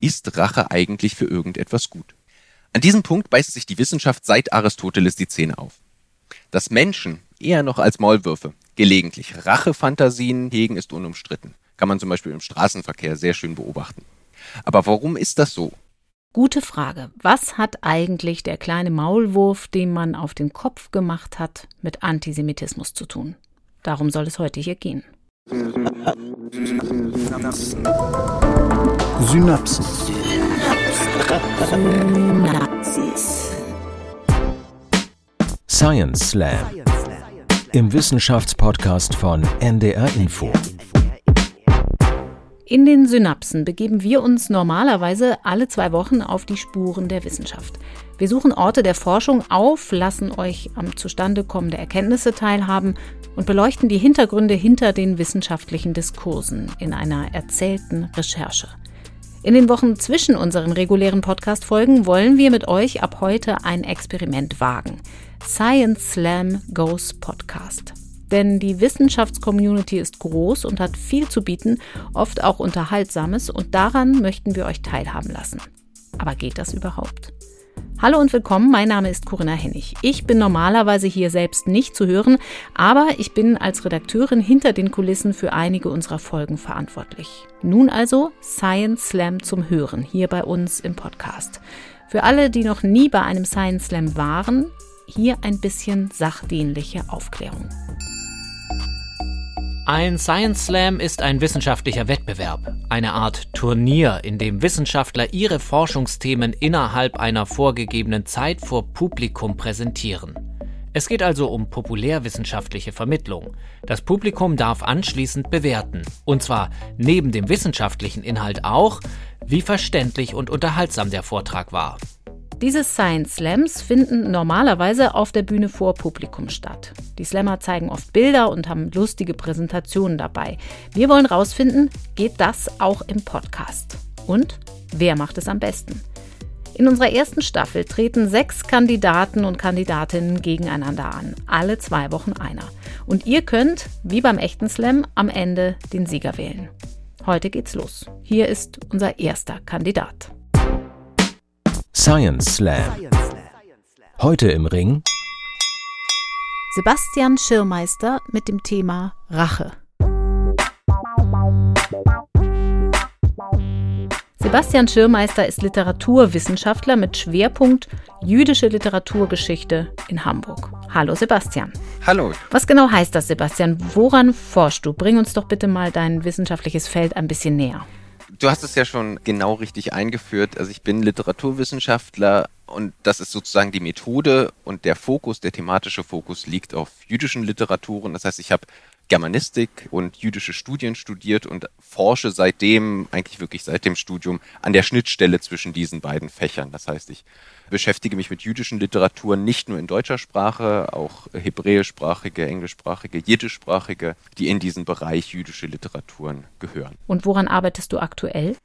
Ist Rache eigentlich für irgendetwas gut? An diesem Punkt beißt sich die Wissenschaft seit Aristoteles die Zähne auf. Dass Menschen, eher noch als Maulwürfe, gelegentlich Rachefantasien hegen, ist unumstritten. Kann man zum Beispiel im Straßenverkehr sehr schön beobachten. Aber warum ist das so? Gute Frage. Was hat eigentlich der kleine Maulwurf, den man auf den Kopf gemacht hat, mit Antisemitismus zu tun? Darum soll es heute hier gehen. Synapsen. Synapsis. Science Slam. Im Wissenschaftspodcast von NDR Info. In den Synapsen begeben wir uns normalerweise alle zwei Wochen auf die Spuren der Wissenschaft. Wir suchen Orte der Forschung auf, lassen euch am Zustandekommen der Erkenntnisse teilhaben und beleuchten die Hintergründe hinter den wissenschaftlichen Diskursen in einer erzählten Recherche. In den Wochen zwischen unseren regulären Podcast-Folgen wollen wir mit euch ab heute ein Experiment wagen. Science Slam Goes Podcast. Denn die Wissenschaftscommunity ist groß und hat viel zu bieten, oft auch Unterhaltsames, und daran möchten wir euch teilhaben lassen. Aber geht das überhaupt? Hallo und willkommen, mein Name ist Corinna Hennig. Ich bin normalerweise hier selbst nicht zu hören, aber ich bin als Redakteurin hinter den Kulissen für einige unserer Folgen verantwortlich. Nun also Science Slam zum Hören hier bei uns im Podcast. Für alle, die noch nie bei einem Science Slam waren, hier ein bisschen sachdienliche Aufklärung. Ein Science Slam ist ein wissenschaftlicher Wettbewerb, eine Art Turnier, in dem Wissenschaftler ihre Forschungsthemen innerhalb einer vorgegebenen Zeit vor Publikum präsentieren. Es geht also um populärwissenschaftliche Vermittlung. Das Publikum darf anschließend bewerten, und zwar neben dem wissenschaftlichen Inhalt auch, wie verständlich und unterhaltsam der Vortrag war. Diese Science Slams finden normalerweise auf der Bühne vor Publikum statt. Die Slammer zeigen oft Bilder und haben lustige Präsentationen dabei. Wir wollen rausfinden, geht das auch im Podcast? Und wer macht es am besten? In unserer ersten Staffel treten sechs Kandidaten und Kandidatinnen gegeneinander an, alle zwei Wochen einer. Und ihr könnt, wie beim echten Slam, am Ende den Sieger wählen. Heute geht's los. Hier ist unser erster Kandidat. Science Slam. Heute im Ring Sebastian Schirmeister mit dem Thema Rache. Sebastian Schirmeister ist Literaturwissenschaftler mit Schwerpunkt jüdische Literaturgeschichte in Hamburg. Hallo Sebastian. Hallo. Was genau heißt das, Sebastian? Woran forschst du? Bring uns doch bitte mal dein wissenschaftliches Feld ein bisschen näher. Du hast es ja schon genau richtig eingeführt. Also ich bin Literaturwissenschaftler und das ist sozusagen die Methode und der Fokus, der thematische Fokus liegt auf jüdischen Literaturen. Das heißt, ich habe Germanistik und jüdische Studien studiert und forsche seitdem, eigentlich wirklich seit dem Studium, an der Schnittstelle zwischen diesen beiden Fächern. Das heißt, ich beschäftige mich mit jüdischen Literaturen nicht nur in deutscher Sprache, auch hebräischsprachige, englischsprachige, jiddischsprachige, die in diesen Bereich jüdische Literaturen gehören. Und woran arbeitest du aktuell?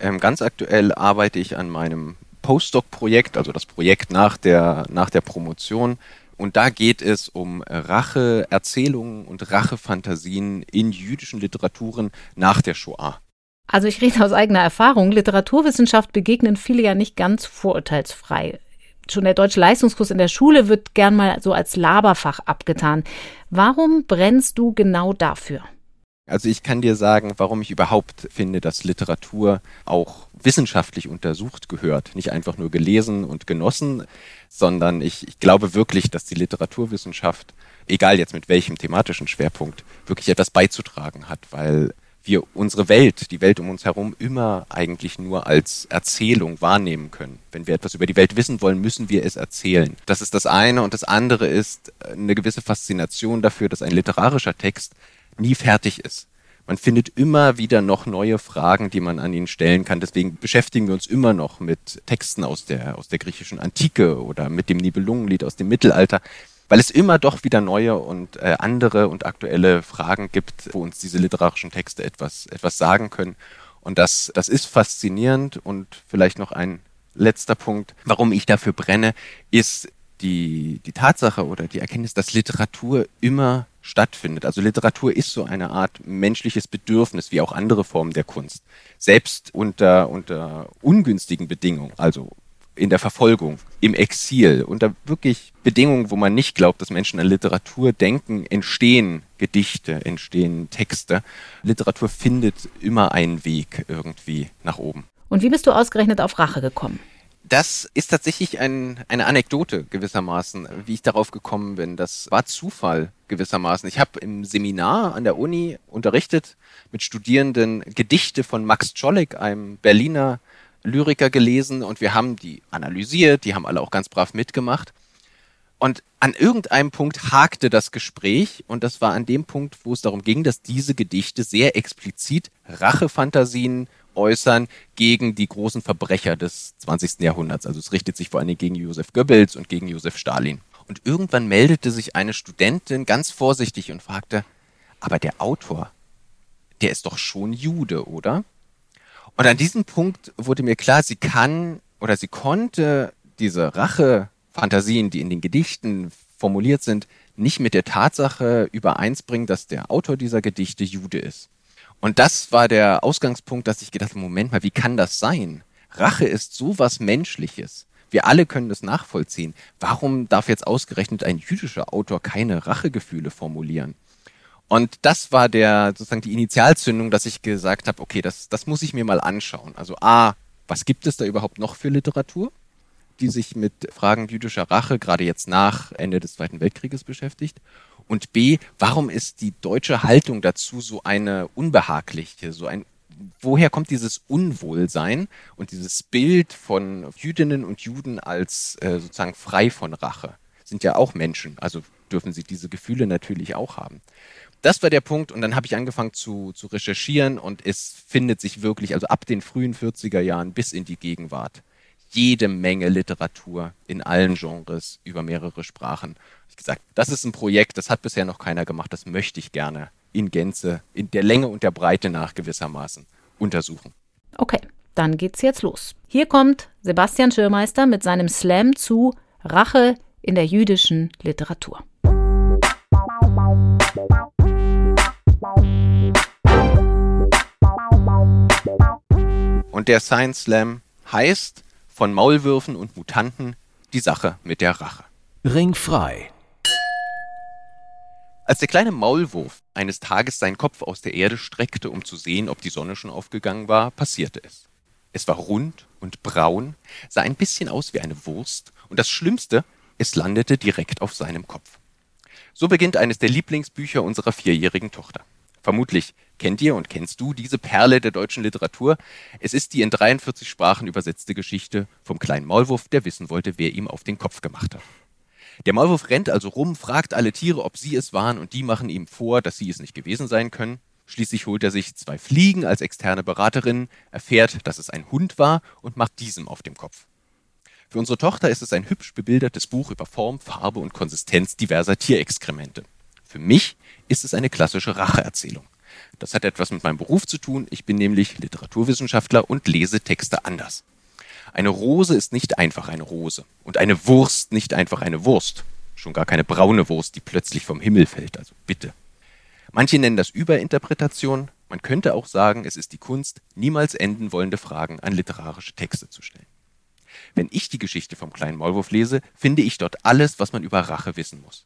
Ähm, ganz aktuell arbeite ich an meinem Postdoc-Projekt, also das Projekt nach der, nach der Promotion. Und da geht es um Rache-Erzählungen und Rachefantasien in jüdischen Literaturen nach der Shoah. Also ich rede aus eigener Erfahrung. Literaturwissenschaft begegnen viele ja nicht ganz vorurteilsfrei. Schon der deutsche Leistungskurs in der Schule wird gern mal so als Laberfach abgetan. Warum brennst du genau dafür? Also ich kann dir sagen, warum ich überhaupt finde, dass Literatur auch wissenschaftlich untersucht gehört. Nicht einfach nur gelesen und genossen, sondern ich, ich glaube wirklich, dass die Literaturwissenschaft, egal jetzt mit welchem thematischen Schwerpunkt, wirklich etwas beizutragen hat, weil wir unsere Welt, die Welt um uns herum, immer eigentlich nur als Erzählung wahrnehmen können. Wenn wir etwas über die Welt wissen wollen, müssen wir es erzählen. Das ist das eine. Und das andere ist eine gewisse Faszination dafür, dass ein literarischer Text nie fertig ist. Man findet immer wieder noch neue Fragen, die man an ihn stellen kann. Deswegen beschäftigen wir uns immer noch mit Texten aus der, aus der griechischen Antike oder mit dem Nibelungenlied aus dem Mittelalter weil es immer doch wieder neue und äh, andere und aktuelle Fragen gibt, wo uns diese literarischen Texte etwas, etwas sagen können. Und das, das ist faszinierend und vielleicht noch ein letzter Punkt, warum ich dafür brenne, ist die, die Tatsache oder die Erkenntnis, dass Literatur immer stattfindet. Also Literatur ist so eine Art menschliches Bedürfnis, wie auch andere Formen der Kunst. Selbst unter, unter ungünstigen Bedingungen, also in der Verfolgung, im Exil, unter wirklich Bedingungen, wo man nicht glaubt, dass Menschen an Literatur denken, entstehen Gedichte, entstehen Texte. Literatur findet immer einen Weg irgendwie nach oben. Und wie bist du ausgerechnet auf Rache gekommen? Das ist tatsächlich ein, eine Anekdote gewissermaßen, wie ich darauf gekommen bin. Das war Zufall gewissermaßen. Ich habe im Seminar an der Uni unterrichtet mit Studierenden Gedichte von Max Czolek, einem Berliner Lyriker gelesen und wir haben die analysiert, die haben alle auch ganz brav mitgemacht. Und an irgendeinem Punkt hakte das Gespräch und das war an dem Punkt, wo es darum ging, dass diese Gedichte sehr explizit Rachefantasien äußern gegen die großen Verbrecher des 20. Jahrhunderts. Also es richtet sich vor Dingen gegen Josef Goebbels und gegen Josef Stalin. Und irgendwann meldete sich eine Studentin ganz vorsichtig und fragte, aber der Autor, der ist doch schon Jude, oder? Und an diesem Punkt wurde mir klar, sie kann oder sie konnte diese Rache-Fantasien, die in den Gedichten formuliert sind, nicht mit der Tatsache übereinsbringen, dass der Autor dieser Gedichte Jude ist. Und das war der Ausgangspunkt, dass ich gedacht habe, Moment mal, wie kann das sein? Rache ist sowas Menschliches. Wir alle können das nachvollziehen. Warum darf jetzt ausgerechnet ein jüdischer Autor keine Rachegefühle formulieren? Und das war der sozusagen die Initialzündung, dass ich gesagt habe, okay, das, das muss ich mir mal anschauen. Also A, was gibt es da überhaupt noch für Literatur, die sich mit Fragen jüdischer Rache, gerade jetzt nach Ende des Zweiten Weltkrieges beschäftigt? Und B, warum ist die deutsche Haltung dazu so eine unbehagliche, so ein woher kommt dieses Unwohlsein und dieses Bild von Jüdinnen und Juden als äh, sozusagen frei von Rache? Sind ja auch Menschen, also dürfen sie diese Gefühle natürlich auch haben das war der Punkt und dann habe ich angefangen zu, zu recherchieren und es findet sich wirklich, also ab den frühen 40er Jahren bis in die Gegenwart, jede Menge Literatur in allen Genres über mehrere Sprachen. Ich gesagt, das ist ein Projekt, das hat bisher noch keiner gemacht, das möchte ich gerne in Gänze, in der Länge und der Breite nach gewissermaßen untersuchen. Okay, dann geht's jetzt los. Hier kommt Sebastian Schirmeister mit seinem Slam zu Rache in der jüdischen Literatur. Und der Science Slam heißt von Maulwürfen und Mutanten die Sache mit der Rache. Ringfrei. Als der kleine Maulwurf eines Tages seinen Kopf aus der Erde streckte, um zu sehen, ob die Sonne schon aufgegangen war, passierte es. Es war rund und braun, sah ein bisschen aus wie eine Wurst und das Schlimmste, es landete direkt auf seinem Kopf. So beginnt eines der Lieblingsbücher unserer vierjährigen Tochter. Vermutlich kennt ihr und kennst du diese Perle der deutschen Literatur. Es ist die in 43 Sprachen übersetzte Geschichte vom kleinen Maulwurf, der wissen wollte, wer ihm auf den Kopf gemacht hat. Der Maulwurf rennt also rum, fragt alle Tiere, ob sie es waren, und die machen ihm vor, dass sie es nicht gewesen sein können. Schließlich holt er sich zwei Fliegen als externe Beraterinnen, erfährt, dass es ein Hund war und macht diesem auf dem Kopf. Für unsere Tochter ist es ein hübsch bebildertes Buch über Form, Farbe und Konsistenz diverser Tierexkremente. Für mich ist es eine klassische Racheerzählung. Das hat etwas mit meinem Beruf zu tun. Ich bin nämlich Literaturwissenschaftler und lese Texte anders. Eine Rose ist nicht einfach eine Rose und eine Wurst nicht einfach eine Wurst. Schon gar keine braune Wurst, die plötzlich vom Himmel fällt, also bitte. Manche nennen das Überinterpretation. Man könnte auch sagen, es ist die Kunst, niemals enden wollende Fragen an literarische Texte zu stellen. Wenn ich die Geschichte vom kleinen Maulwurf lese, finde ich dort alles, was man über Rache wissen muss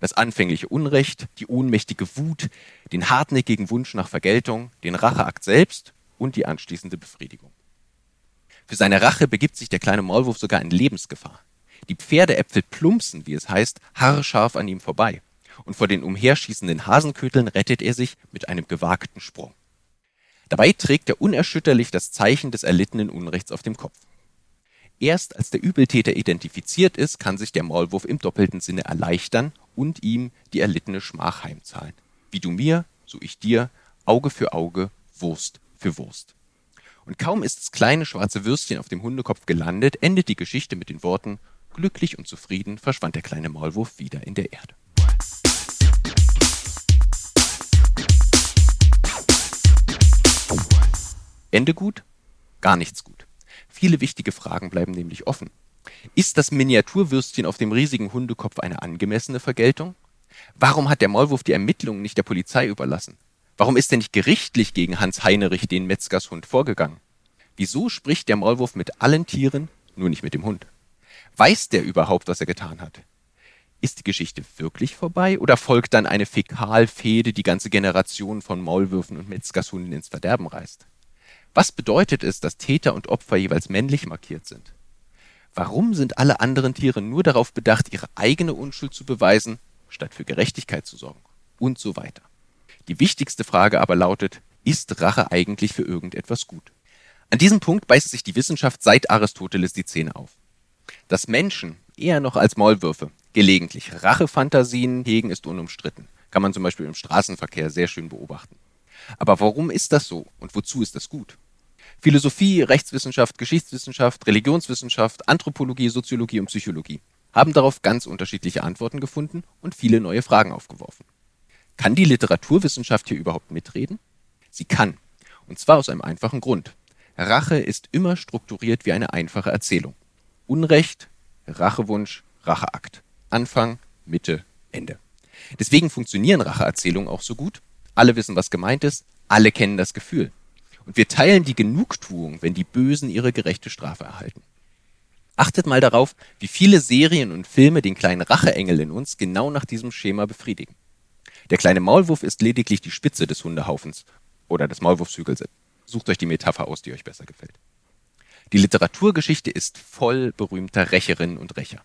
das anfängliche Unrecht, die ohnmächtige Wut, den hartnäckigen Wunsch nach Vergeltung, den Racheakt selbst und die anschließende Befriedigung. Für seine Rache begibt sich der kleine Maulwurf sogar in Lebensgefahr. Die Pferdeäpfel plumpsen, wie es heißt, haarscharf an ihm vorbei. Und vor den umherschießenden Hasenköteln rettet er sich mit einem gewagten Sprung. Dabei trägt er unerschütterlich das Zeichen des erlittenen Unrechts auf dem Kopf. Erst als der Übeltäter identifiziert ist, kann sich der Maulwurf im doppelten Sinne erleichtern und ihm die erlittene Schmach heimzahlen. Wie du mir, so ich dir, Auge für Auge, Wurst für Wurst. Und kaum ist das kleine schwarze Würstchen auf dem Hundekopf gelandet, endet die Geschichte mit den Worten Glücklich und zufrieden verschwand der kleine Maulwurf wieder in der Erde. Ende gut? Gar nichts gut. Viele wichtige Fragen bleiben nämlich offen. Ist das Miniaturwürstchen auf dem riesigen Hundekopf eine angemessene Vergeltung? Warum hat der Maulwurf die Ermittlungen nicht der Polizei überlassen? Warum ist er nicht gerichtlich gegen Hans Heinrich, den Metzgershund, vorgegangen? Wieso spricht der Maulwurf mit allen Tieren, nur nicht mit dem Hund? Weiß der überhaupt, was er getan hat? Ist die Geschichte wirklich vorbei oder folgt dann eine Fäkalfehde, die ganze Generation von Maulwürfen und Metzgershunden ins Verderben reißt? Was bedeutet es, dass Täter und Opfer jeweils männlich markiert sind? Warum sind alle anderen Tiere nur darauf bedacht, ihre eigene Unschuld zu beweisen, statt für Gerechtigkeit zu sorgen? Und so weiter. Die wichtigste Frage aber lautet, ist Rache eigentlich für irgendetwas gut? An diesem Punkt beißt sich die Wissenschaft seit Aristoteles die Zähne auf. Dass Menschen, eher noch als Maulwürfe, gelegentlich Rachefantasien hegen, ist unumstritten. Kann man zum Beispiel im Straßenverkehr sehr schön beobachten. Aber warum ist das so und wozu ist das gut? Philosophie, Rechtswissenschaft, Geschichtswissenschaft, Religionswissenschaft, Anthropologie, Soziologie und Psychologie haben darauf ganz unterschiedliche Antworten gefunden und viele neue Fragen aufgeworfen. Kann die Literaturwissenschaft hier überhaupt mitreden? Sie kann. Und zwar aus einem einfachen Grund. Rache ist immer strukturiert wie eine einfache Erzählung. Unrecht, Rachewunsch, Racheakt. Anfang, Mitte, Ende. Deswegen funktionieren Racheerzählungen auch so gut. Alle wissen, was gemeint ist. Alle kennen das Gefühl. Und wir teilen die Genugtuung, wenn die Bösen ihre gerechte Strafe erhalten. Achtet mal darauf, wie viele Serien und Filme den kleinen Racheengel in uns genau nach diesem Schema befriedigen. Der kleine Maulwurf ist lediglich die Spitze des Hundehaufens oder des Maulwurfshügels. Sucht euch die Metapher aus, die euch besser gefällt. Die Literaturgeschichte ist voll berühmter Rächerinnen und Rächer.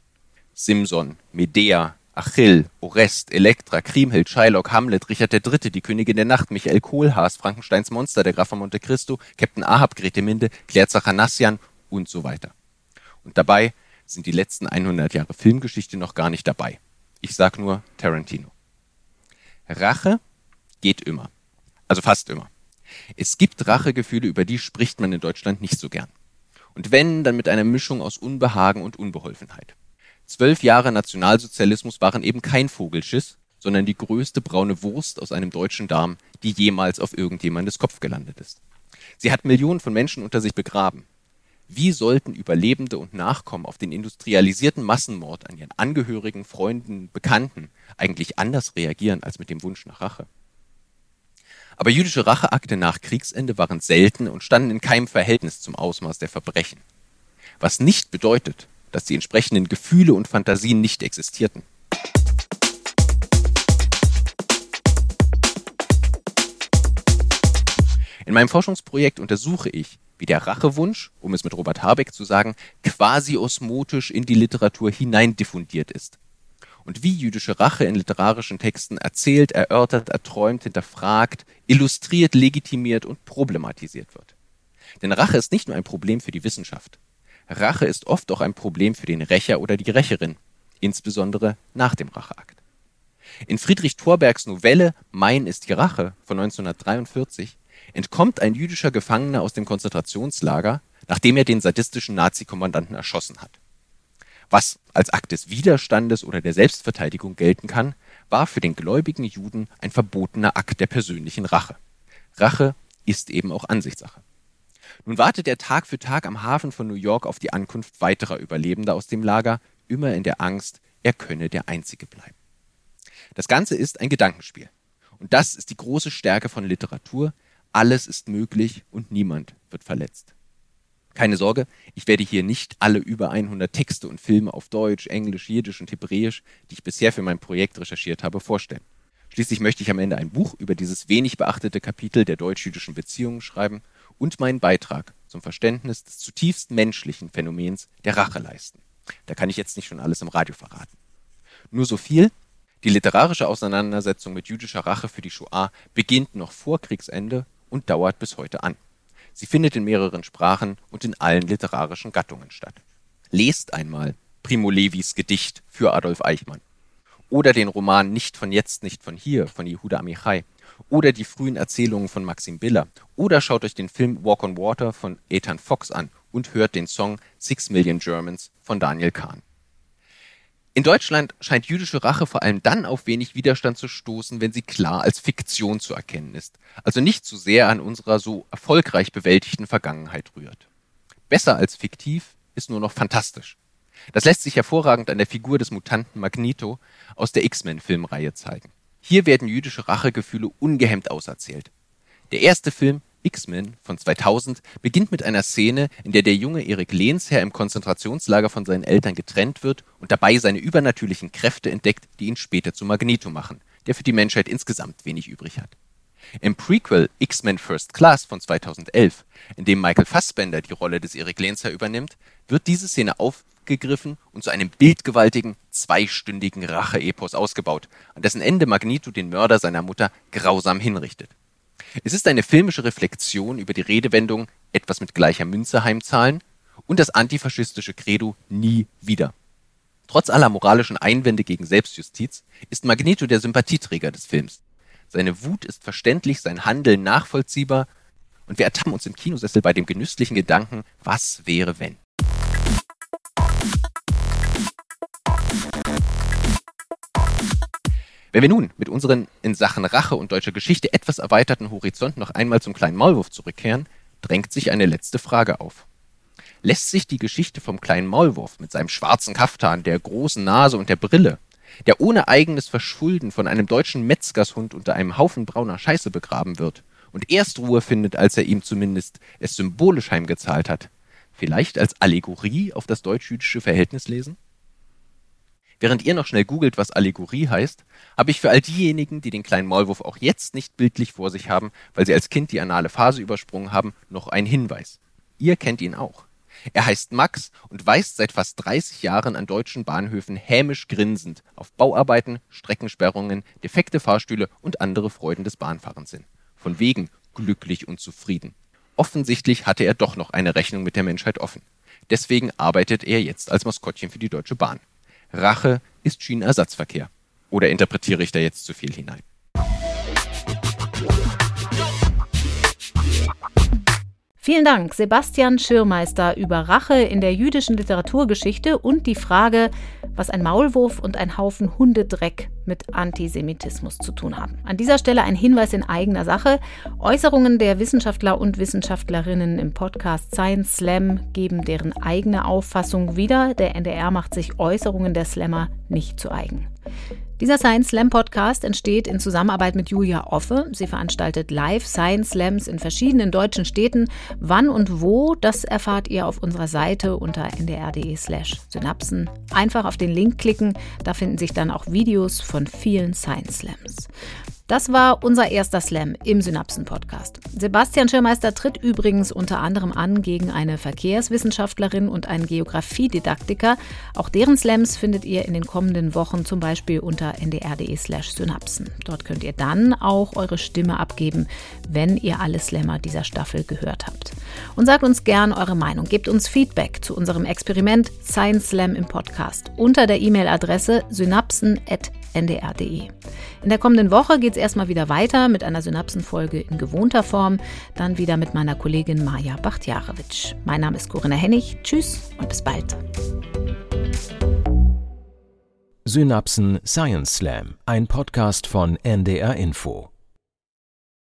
Simson, Medea, Achill, Orest, Elektra, Kriemhild, Shylock, Hamlet, Richard III., die Königin der Nacht, Michael Kohlhaas, Frankensteins Monster, der Graf von Monte Cristo, Captain Ahab, Grete Minde, Claire Zachanassian und so weiter. Und dabei sind die letzten 100 Jahre Filmgeschichte noch gar nicht dabei. Ich sag nur Tarantino. Rache geht immer. Also fast immer. Es gibt Rachegefühle, über die spricht man in Deutschland nicht so gern. Und wenn, dann mit einer Mischung aus Unbehagen und Unbeholfenheit. Zwölf Jahre Nationalsozialismus waren eben kein Vogelschiss, sondern die größte braune Wurst aus einem deutschen Darm, die jemals auf irgendjemandes Kopf gelandet ist. Sie hat Millionen von Menschen unter sich begraben. Wie sollten Überlebende und Nachkommen auf den industrialisierten Massenmord an ihren Angehörigen, Freunden, Bekannten eigentlich anders reagieren als mit dem Wunsch nach Rache? Aber jüdische Racheakte nach Kriegsende waren selten und standen in keinem Verhältnis zum Ausmaß der Verbrechen. Was nicht bedeutet, dass die entsprechenden Gefühle und Fantasien nicht existierten. In meinem Forschungsprojekt untersuche ich, wie der Rachewunsch, um es mit Robert Habeck zu sagen, quasi osmotisch in die Literatur hineindiffundiert ist. Und wie jüdische Rache in literarischen Texten erzählt, erörtert, erträumt, hinterfragt, illustriert, legitimiert und problematisiert wird. Denn Rache ist nicht nur ein Problem für die Wissenschaft. Rache ist oft auch ein Problem für den Rächer oder die Rächerin, insbesondere nach dem Racheakt. In Friedrich Thorbergs Novelle Mein ist die Rache von 1943 entkommt ein jüdischer Gefangener aus dem Konzentrationslager, nachdem er den sadistischen Nazi-Kommandanten erschossen hat. Was als Akt des Widerstandes oder der Selbstverteidigung gelten kann, war für den gläubigen Juden ein verbotener Akt der persönlichen Rache. Rache ist eben auch Ansichtssache. Nun wartet er Tag für Tag am Hafen von New York auf die Ankunft weiterer Überlebender aus dem Lager, immer in der Angst, er könne der Einzige bleiben. Das Ganze ist ein Gedankenspiel. Und das ist die große Stärke von Literatur, alles ist möglich und niemand wird verletzt. Keine Sorge, ich werde hier nicht alle über 100 Texte und Filme auf Deutsch, Englisch, Jiddisch und Hebräisch, die ich bisher für mein Projekt recherchiert habe, vorstellen. Schließlich möchte ich am Ende ein Buch über dieses wenig beachtete Kapitel der deutsch-jüdischen Beziehungen schreiben und meinen Beitrag zum Verständnis des zutiefst menschlichen Phänomens der Rache leisten. Da kann ich jetzt nicht schon alles im Radio verraten. Nur so viel, die literarische Auseinandersetzung mit jüdischer Rache für die Shoah beginnt noch vor Kriegsende und dauert bis heute an. Sie findet in mehreren Sprachen und in allen literarischen Gattungen statt. Lest einmal Primo Levis Gedicht für Adolf Eichmann. Oder den Roman Nicht von jetzt, nicht von hier von Yehuda Amichai. Oder die frühen Erzählungen von Maxim Biller. Oder schaut euch den Film Walk on Water von Ethan Fox an und hört den Song Six Million Germans von Daniel Kahn. In Deutschland scheint jüdische Rache vor allem dann auf wenig Widerstand zu stoßen, wenn sie klar als Fiktion zu erkennen ist, also nicht zu sehr an unserer so erfolgreich bewältigten Vergangenheit rührt. Besser als fiktiv ist nur noch fantastisch. Das lässt sich hervorragend an der Figur des Mutanten Magneto aus der X-Men-Filmreihe zeigen. Hier werden jüdische Rachegefühle ungehemmt auserzählt. Der erste Film, X-Men von 2000, beginnt mit einer Szene, in der der junge Erik Lehnsherr im Konzentrationslager von seinen Eltern getrennt wird und dabei seine übernatürlichen Kräfte entdeckt, die ihn später zu Magneto machen, der für die Menschheit insgesamt wenig übrig hat. Im Prequel X-Men First Class von 2011, in dem Michael Fassbender die Rolle des Erik Lehnsherr übernimmt, wird diese Szene aufgegriffen und zu einem bildgewaltigen, zweistündigen Rache-Epos ausgebaut, an dessen Ende Magneto den Mörder seiner Mutter grausam hinrichtet. Es ist eine filmische Reflexion über die Redewendung etwas mit gleicher Münze heimzahlen und das antifaschistische Credo nie wieder. Trotz aller moralischen Einwände gegen Selbstjustiz ist Magneto der Sympathieträger des Films. Seine Wut ist verständlich, sein Handeln nachvollziehbar und wir ertappen uns im Kinosessel bei dem genüsslichen Gedanken, was wäre wenn. Wenn wir nun mit unseren in Sachen Rache und deutscher Geschichte etwas erweiterten Horizont noch einmal zum kleinen Maulwurf zurückkehren, drängt sich eine letzte Frage auf. Lässt sich die Geschichte vom kleinen Maulwurf mit seinem schwarzen Kaftan, der großen Nase und der Brille, der ohne eigenes Verschulden von einem deutschen Metzgershund unter einem Haufen brauner Scheiße begraben wird und erst Ruhe findet, als er ihm zumindest es symbolisch heimgezahlt hat, vielleicht als Allegorie auf das deutsch-jüdische Verhältnis lesen? Während ihr noch schnell googelt, was Allegorie heißt, habe ich für all diejenigen, die den kleinen Maulwurf auch jetzt nicht bildlich vor sich haben, weil sie als Kind die anale Phase übersprungen haben, noch einen Hinweis. Ihr kennt ihn auch. Er heißt Max und weist seit fast 30 Jahren an deutschen Bahnhöfen hämisch grinsend auf Bauarbeiten, Streckensperrungen, defekte Fahrstühle und andere Freuden des Bahnfahrens hin. Von wegen glücklich und zufrieden. Offensichtlich hatte er doch noch eine Rechnung mit der Menschheit offen. Deswegen arbeitet er jetzt als Maskottchen für die Deutsche Bahn. Rache ist Schienenersatzverkehr. Oder interpretiere ich da jetzt zu viel hinein? Vielen Dank, Sebastian Schirmeister, über Rache in der jüdischen Literaturgeschichte und die Frage, was ein Maulwurf und ein Haufen Hundedreck mit Antisemitismus zu tun haben. An dieser Stelle ein Hinweis in eigener Sache. Äußerungen der Wissenschaftler und Wissenschaftlerinnen im Podcast Science Slam geben deren eigene Auffassung wieder. Der NDR macht sich Äußerungen der Slammer nicht zu eigen. Dieser Science Slam Podcast entsteht in Zusammenarbeit mit Julia Offe. Sie veranstaltet Live Science Slams in verschiedenen deutschen Städten. Wann und wo, das erfahrt ihr auf unserer Seite unter ndr.de/slash synapsen. Einfach auf den Link klicken, da finden sich dann auch Videos von vielen Science Slams. Das war unser erster Slam im Synapsen-Podcast. Sebastian Schirmeister tritt übrigens unter anderem an gegen eine Verkehrswissenschaftlerin und einen Geografiedidaktiker. Auch deren Slams findet ihr in den kommenden Wochen zum Beispiel unter ndr.de/slash synapsen. Dort könnt ihr dann auch eure Stimme abgeben, wenn ihr alle Slammer dieser Staffel gehört habt. Und sagt uns gern eure Meinung. Gebt uns Feedback zu unserem Experiment Science Slam im Podcast unter der E-Mail-Adresse synapsen.de ndr.de. In der kommenden Woche geht es erstmal wieder weiter mit einer Synapsenfolge in gewohnter Form, dann wieder mit meiner Kollegin Maja Bachtjarewitsch. Mein Name ist Corinna Hennig. Tschüss und bis bald. Synapsen Science Slam, ein Podcast von NDR Info.